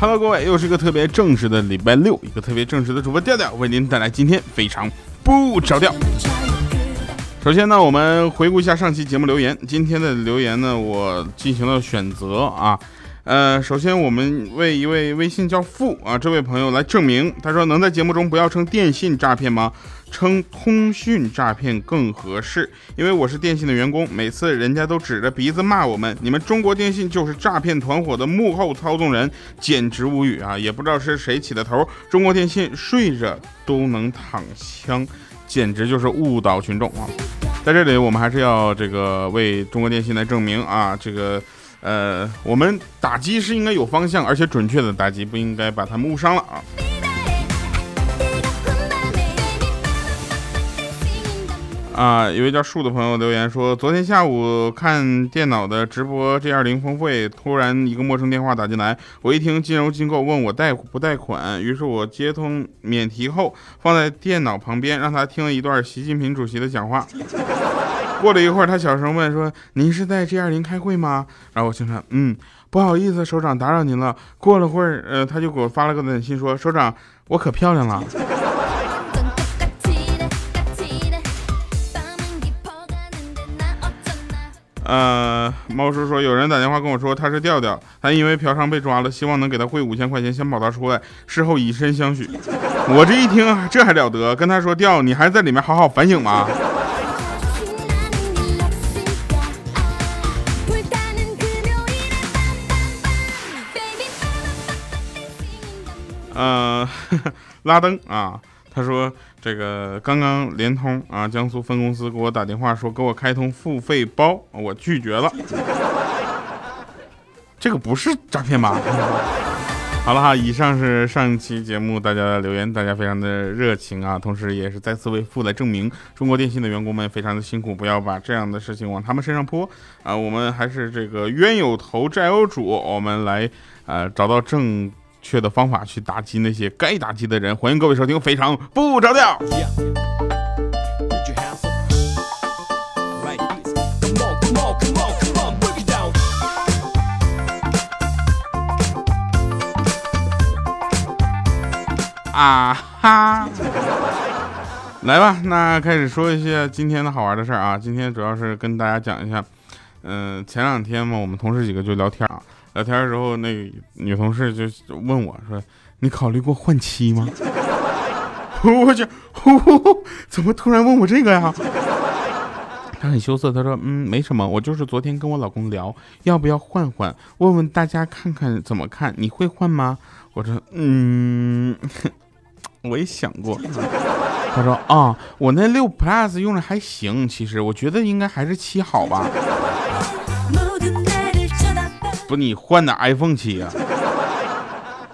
Hello，各位，又是一个特别正式的礼拜六，一个特别正式的主播调调为您带来今天非常不着调。首先呢，我们回顾一下上期节目留言。今天的留言呢，我进行了选择啊。呃，首先我们为一位微信叫付啊这位朋友来证明，他说能在节目中不要称电信诈骗吗？称通讯诈骗更合适，因为我是电信的员工，每次人家都指着鼻子骂我们，你们中国电信就是诈骗团伙的幕后操纵人，简直无语啊！也不知道是谁起的头，中国电信睡着都能躺枪，简直就是误导群众啊！在这里，我们还是要这个为中国电信来证明啊，这个。呃，我们打击是应该有方向，而且准确的打击，不应该把他们误伤了啊。啊，一位叫树的朋友留言说，昨天下午看电脑的直播 G 二零峰会，突然一个陌生电话打进来，我一听金融机构问我贷不贷款，于是我接通免提后放在电脑旁边，让他听了一段习近平主席的讲话。过了一会儿，他小声问说：“您是在 G 二零开会吗？”然后我心想：“嗯，不好意思，首长打扰您了。”过了会儿，呃，他就给我发了个短信说：“首长，我可漂亮了。”呃，猫叔说有人打电话跟我说他是调调，他因为嫖娼被抓了，希望能给他汇五千块钱，先保他出来。事后以身相许。我这一听，这还了得？跟他说调，你还在里面好好反省吗？呃，拉登啊，他说这个刚刚联通啊江苏分公司给我打电话说给我开通付费包，我拒绝了。这个不是诈骗吧？好了哈，以上是上期节目大家的留言，大家非常的热情啊，同时也是再次为付来证明，中国电信的员工们非常的辛苦，不要把这样的事情往他们身上泼啊。我们还是这个冤有头债有主，我们来呃找到正。确的方法去打击那些该打击的人。欢迎各位收听《非常不着调》。啊哈！来吧，那开始说一些今天的好玩的事儿啊。今天主要是跟大家讲一下，嗯，前两天嘛，我们同事几个就聊天啊。聊天的时候，那个女同事就问我说：“你考虑过换妻吗？” 我去，怎么突然问我这个呀？他很羞涩，他说：“嗯，没什么，我就是昨天跟我老公聊，要不要换换，问问大家看看怎么看，你会换吗？”我说：“嗯，我也想过。”他说：“啊，我那六 plus 用着还行，其实我觉得应该还是七好吧。”不，你换的 iPhone 七啊？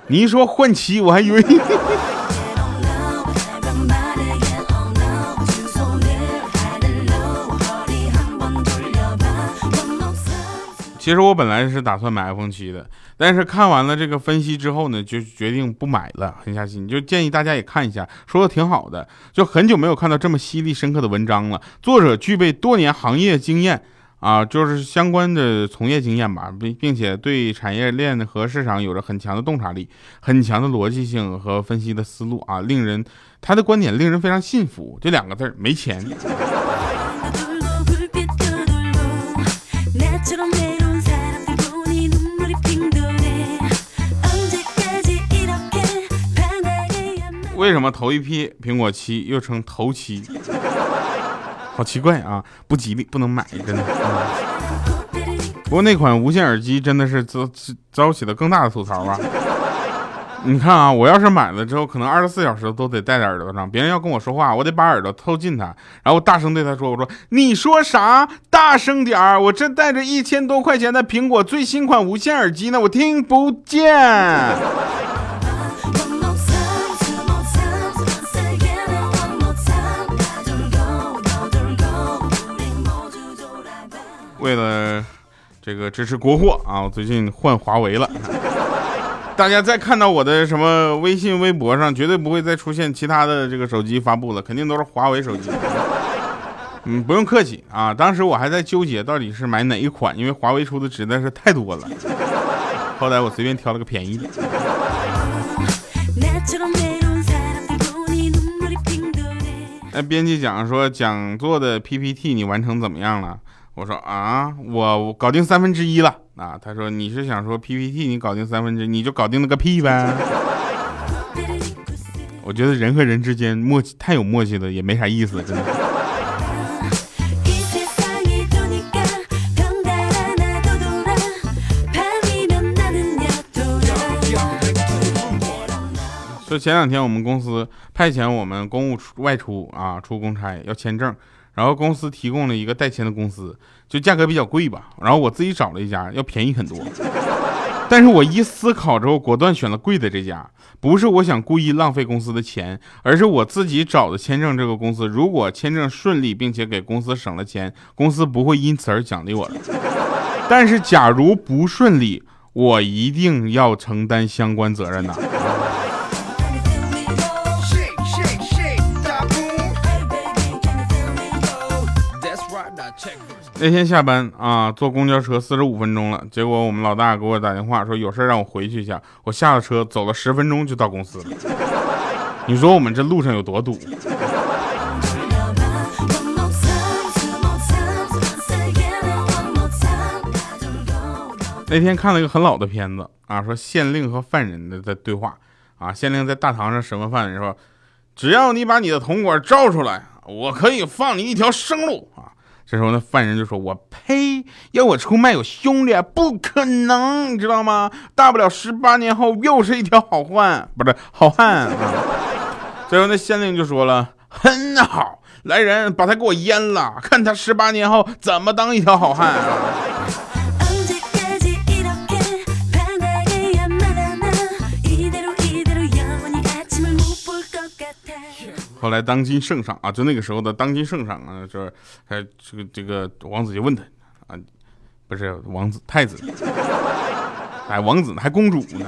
你一说换七，我还以为。其实我本来是打算买 iPhone 七的，但是看完了这个分析之后呢，就决定不买了，狠下心，就建议大家也看一下，说的挺好的，就很久没有看到这么犀利深刻的文章了。作者具备多年行业经验。啊，就是相关的从业经验吧，并并且对产业链和市场有着很强的洞察力，很强的逻辑性和分析的思路啊，令人他的观点令人非常信服。这两个字儿没钱。为什么头一批苹果七又称头七？好奇怪啊，不吉利，不能买，真的。不过那款无线耳机真的是遭遭起了更大的吐槽啊！你看啊，我要是买了之后，可能二十四小时都得戴在耳朵上，别人要跟我说话，我得把耳朵凑近他，然后大声对他说：“我说你说啥？大声点儿！我这带着一千多块钱的苹果最新款无线耳机呢，我听不见。”为了这个支持国货啊，我最近换华为了。大家再看到我的什么微信、微博上，绝对不会再出现其他的这个手机发布了，肯定都是华为手机。嗯，不用客气啊。当时我还在纠结到底是买哪一款，因为华为出的实在是太多了。后来我随便挑了个便宜的。那编辑讲说讲座的 PPT 你完成怎么样了？我说啊，我搞定三分之一了啊。他说你是想说 PPT 你搞定三分之，你就搞定了个屁呗。我觉得人和人之间默契太有默契了，也没啥意思，真的。说前两天我们公司派遣我们公务外出啊，出公差要签证，然后公司提供了一个代签的公司，就价格比较贵吧，然后我自己找了一家要便宜很多，但是我一思考之后，果断选了贵的这家。不是我想故意浪费公司的钱，而是我自己找的签证。这个公司如果签证顺利，并且给公司省了钱，公司不会因此而奖励我的。但是假如不顺利，我一定要承担相关责任的。那天下班啊，坐公交车四十五分钟了，结果我们老大给我打电话说有事让我回去一下。我下了车，走了十分钟就到公司了。你说我们这路上有多堵？那天看了一个很老的片子啊，说县令和犯人的在对话啊。县令在大堂上审问犯人说：“只要你把你的铜管照出来，我可以放你一条生路啊。”这时候，那犯人就说：“我呸！要我出卖我兄弟，不可能，你知道吗？大不了十八年后又是一条好汉，不是好汉。”最后，那县令就说了：“很好，来人，把他给我阉了，看他十八年后怎么当一条好汉。”后来当今圣上啊，就那个时候的当今圣上啊，就是还这个这个王子就问他啊，不是王子太子，哎王子呢还公主呢。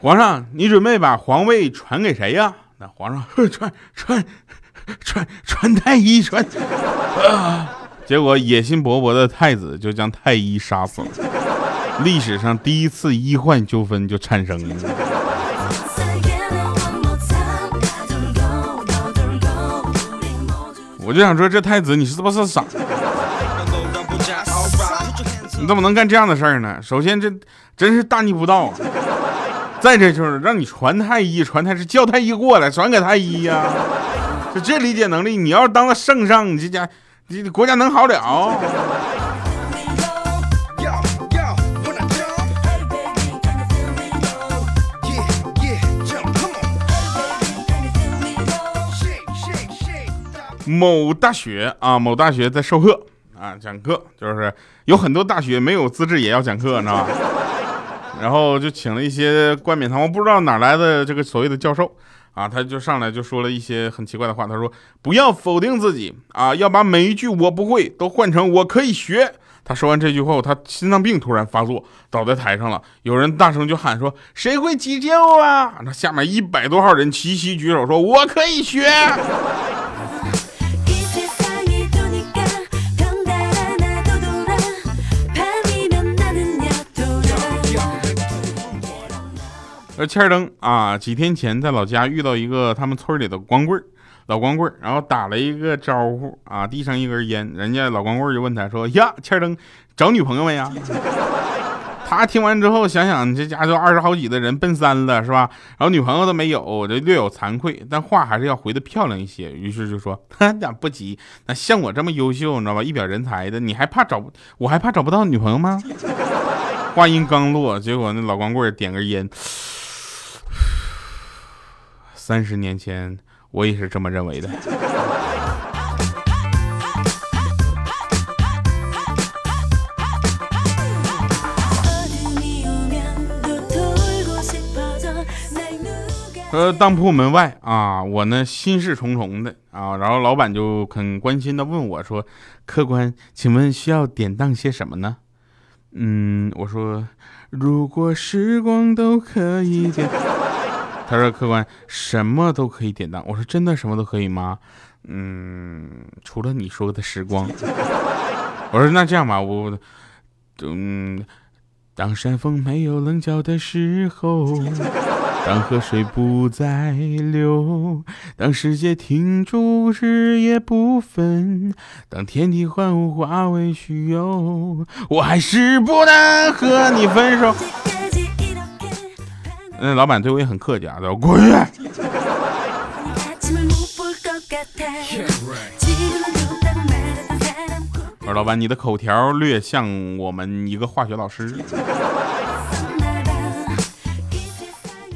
皇上，你准备把皇位传给谁呀？那皇上传传传传太医传，结果野心勃勃的太子就将太医杀死了，历史上第一次医患纠纷就产生了。我就想说，这太子你是不是傻？你怎么能干这样的事儿呢？首先，这真是大逆不道。再者就是让你传太医，传太师叫太医过来，转给太医呀。就这理解能力，你要是当了圣上，你这家，你国家能好了？某大学啊，某大学在授课啊，讲课就是有很多大学没有资质也要讲课，你知道吧？然后就请了一些冠冕堂皇、不知道哪来的这个所谓的教授啊，他就上来就说了一些很奇怪的话。他说：“不要否定自己啊，要把每一句我不会都换成我可以学。”他说完这句后，他心脏病突然发作，倒在台上了。有人大声就喊说：“谁会急救啊？”那下面一百多号人齐齐举手说：“我可以学。”说欠儿登啊，几天前在老家遇到一个他们村里的光棍老光棍然后打了一个招呼啊，递上一根烟，人家老光棍就问他说：“呀，欠儿登找女朋友没呀？” 他听完之后想想，这家就二十好几的人奔三了是吧？然后女朋友都没有，就略有惭愧，但话还是要回的漂亮一些，于是就说：“咱不急，那像我这么优秀，你知道吧？一表人才的，你还怕找不？我还怕找不到女朋友吗？” 话音刚落，结果那老光棍点根烟。三十年前，我也是这么认为的。呃当铺门外啊，我呢心事重重的啊，然后老板就很关心的问我说：“客官，请问需要典当些什么呢？”嗯，我说：“如果时光都可以点。”他说：“客官，什么都可以典当。”我说：“真的什么都可以吗？”嗯，除了你说的时光。我说那这样吧，我，嗯，当山峰没有棱角的时候，当河水不再流，当世界停住日夜不分，当天地万物化为虚有，我还是不能和你分手。那老板对我也很客气啊，滚！我说老板，你的口条略像我们一个化学老师。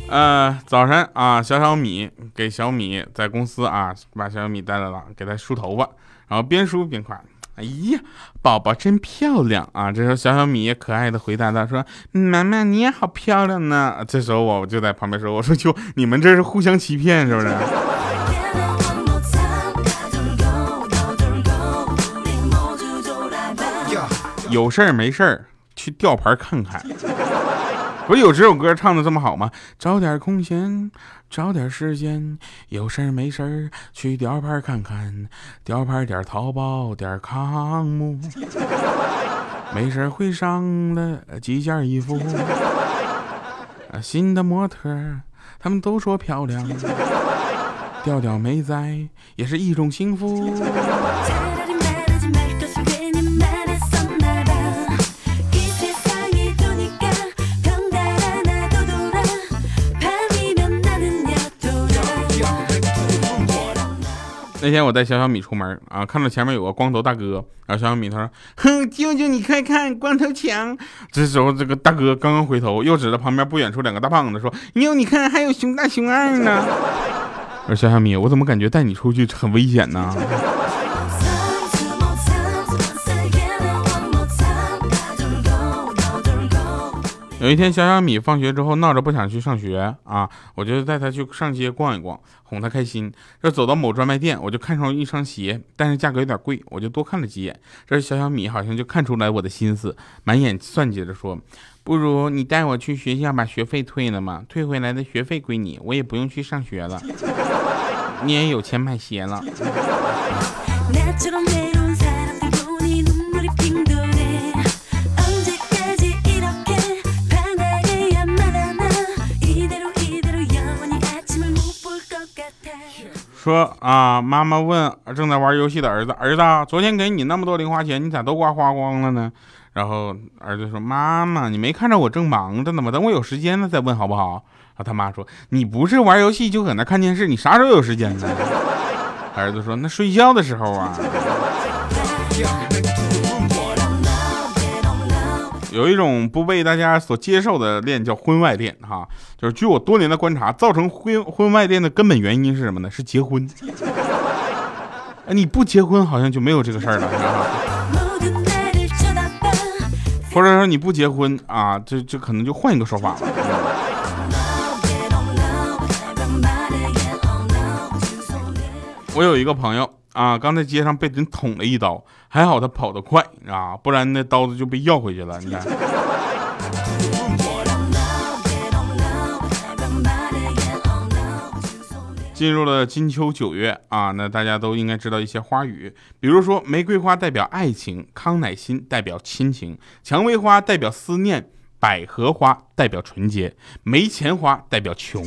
呃，早晨啊，小小米给小米在公司啊，把小小米带来了，给他梳头发，然后边梳边夸：“哎呀，宝宝真漂亮啊！”这时候小小米也可爱的回答他说：“妈妈你也好漂亮呢。”这时候我就在旁边说：“我说就你们这是互相欺骗是不是？” 有事儿没事儿去吊牌看看，不是有这首歌唱的这么好吗？找点空闲，找点时间，有事儿没事儿去吊牌看看，吊牌点淘宝点 com，没事儿会上了几件衣服，新的模特他们都说漂亮，调调没在也是一种幸福。那天我带小小米出门啊，看到前面有个光头大哥，然后小小米他说：“哼，舅舅你快看，光头强。”这时候这个大哥刚刚回头，又指着旁边不远处两个大胖子说：“妞，你看还有熊大熊二呢。”我说：“小小米，我怎么感觉带你出去很危险呢？”有一天，小小米放学之后闹着不想去上学啊，我就带他去上街逛一逛，哄他开心。这走到某专卖店，我就看上一双鞋，但是价格有点贵，我就多看了几眼。这小小米好像就看出来我的心思，满眼算计着说：“不如你带我去学校把学费退了嘛，退回来的学费归你，我也不用去上学了，你也有钱买鞋了。” 说啊，妈妈问正在玩游戏的儿子：“儿子，昨天给你那么多零花钱，你咋都花花光了呢？”然后儿子说：“妈妈，你没看着我正忙着呢吗？等我有时间了再问好不好？”然后他妈说：“你不是玩游戏就搁那看电视，你啥时候有时间呢？”儿子说：“那睡觉的时候啊。”有一种不被大家所接受的恋叫婚外恋，哈，就是据我多年的观察，造成婚婚外恋的根本原因是什么呢？是结婚。哎，你不结婚好像就没有这个事儿了，或者说你不结婚啊，这这可能就换一个说法了。我有一个朋友。啊！刚在街上被人捅了一刀，还好他跑得快啊，不然那刀子就被要回去了。你看，进入了金秋九月啊，那大家都应该知道一些花语，比如说玫瑰花代表爱情，康乃馨代表亲情，蔷薇花代表思念，百合花代表纯洁，没钱花代表穷。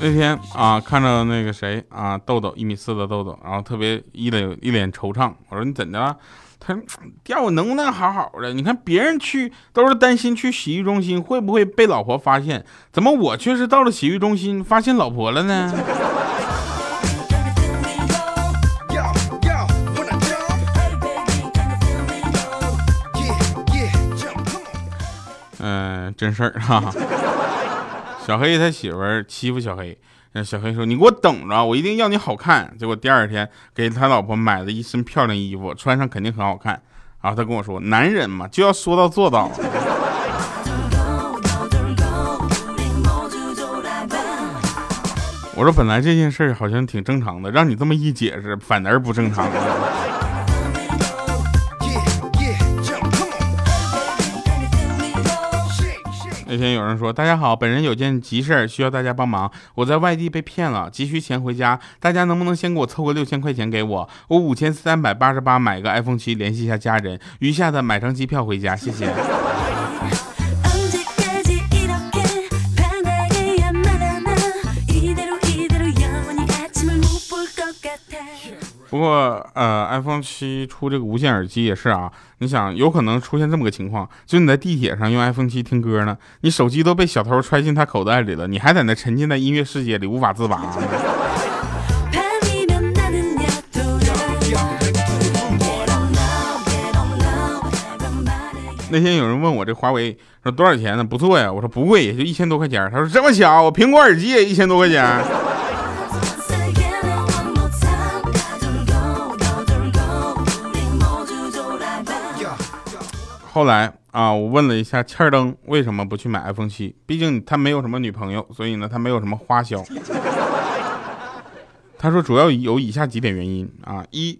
那天啊，看着那个谁啊，豆豆一米四的豆豆，然后特别一脸一脸惆怅。我说你怎的了？他说调我能不能好好的？你看别人去都是担心去洗浴中心会不会被老婆发现，怎么我却是到了洗浴中心发现老婆了呢？嗯，真事儿哈。小黑他媳妇儿欺负小黑，那小黑说：“你给我等着，我一定要你好看。”结果第二天给他老婆买了一身漂亮衣服，穿上肯定很好看。然后他跟我说：“男人嘛，就要说到做到。”我说：“本来这件事好像挺正常的，让你这么一解释，反而不正常了。”那天有人说：“大家好，本人有件急事儿需要大家帮忙。我在外地被骗了，急需钱回家，大家能不能先给我凑个六千块钱给我？我五千三百八十八买个 iPhone 七，联系一下家人，余下的买张机票回家，谢谢。”不过，呃，iPhone 七出这个无线耳机也是啊。你想，有可能出现这么个情况，就你在地铁上用 iPhone 七听歌呢，你手机都被小偷揣进他口袋里了，你还在那沉浸在音乐世界里无法自拔。那天有人问我这华为说多少钱呢？不错呀，我说不贵，也就一千多块钱。他说这么巧，我苹果耳机也一千多块钱。后来啊，我问了一下欠儿登为什么不去买 iPhone 七，毕竟他没有什么女朋友，所以呢他没有什么花销。他说主要有以下几点原因啊：一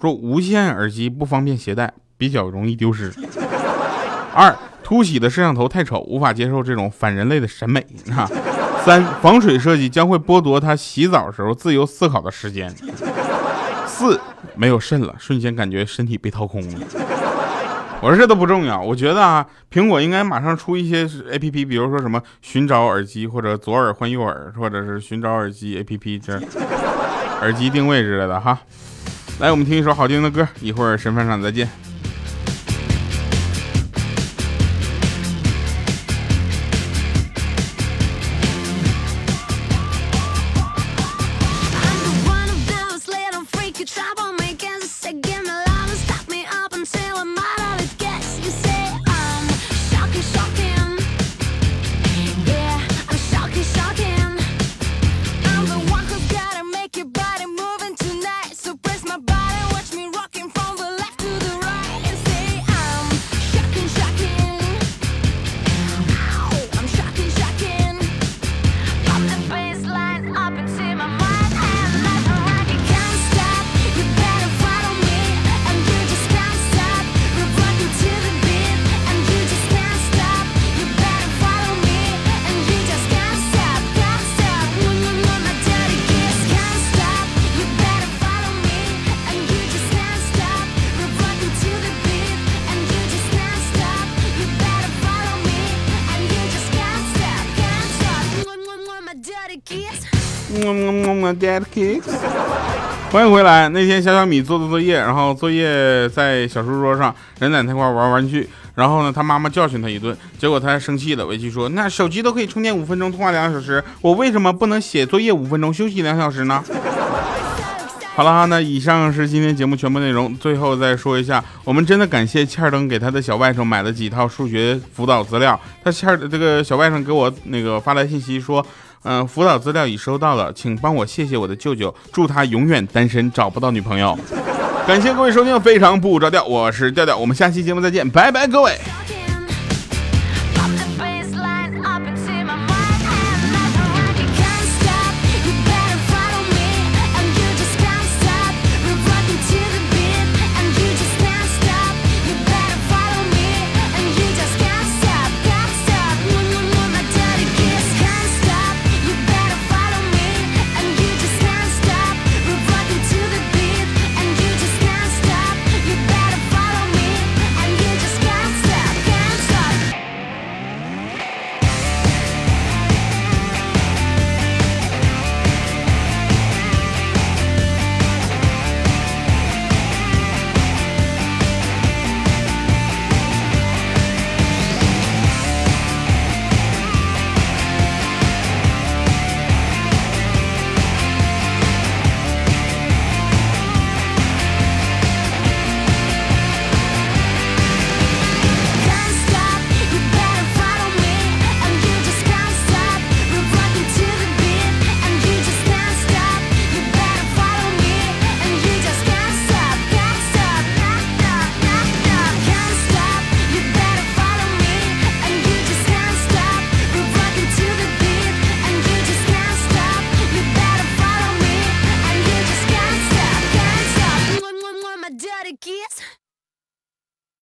说无线耳机不方便携带，比较容易丢失；二凸起的摄像头太丑，无法接受这种反人类的审美；三防水设计将会剥夺他洗澡时候自由思考的时间；四没有肾了，瞬间感觉身体被掏空了。我说这都不重要，我觉得啊，苹果应该马上出一些 A P P，比如说什么寻找耳机，或者左耳换右耳，或者是寻找耳机 A P P 这耳机定位之类的哈。来，我们听一首好听的歌，一会儿神饭场再见。欢迎回来。那天小小米做的作业，然后作业在小书桌上，人在那块玩玩具。然后呢，他妈妈教训他一顿，结果他还生气了，委屈说：“那手机都可以充电五分钟，通话两小时，我为什么不能写作业五分钟，休息两小时呢？”好了哈，那以上是今天节目全部内容。最后再说一下，我们真的感谢欠儿登给他的小外甥买了几套数学辅导资料。他欠儿这个小外甥给我那个发来信息说。嗯，辅导资料已收到了，请帮我谢谢我的舅舅，祝他永远单身，找不到女朋友。感谢各位收听，非常不着调，我是调调，我们下期节目再见，拜拜，各位。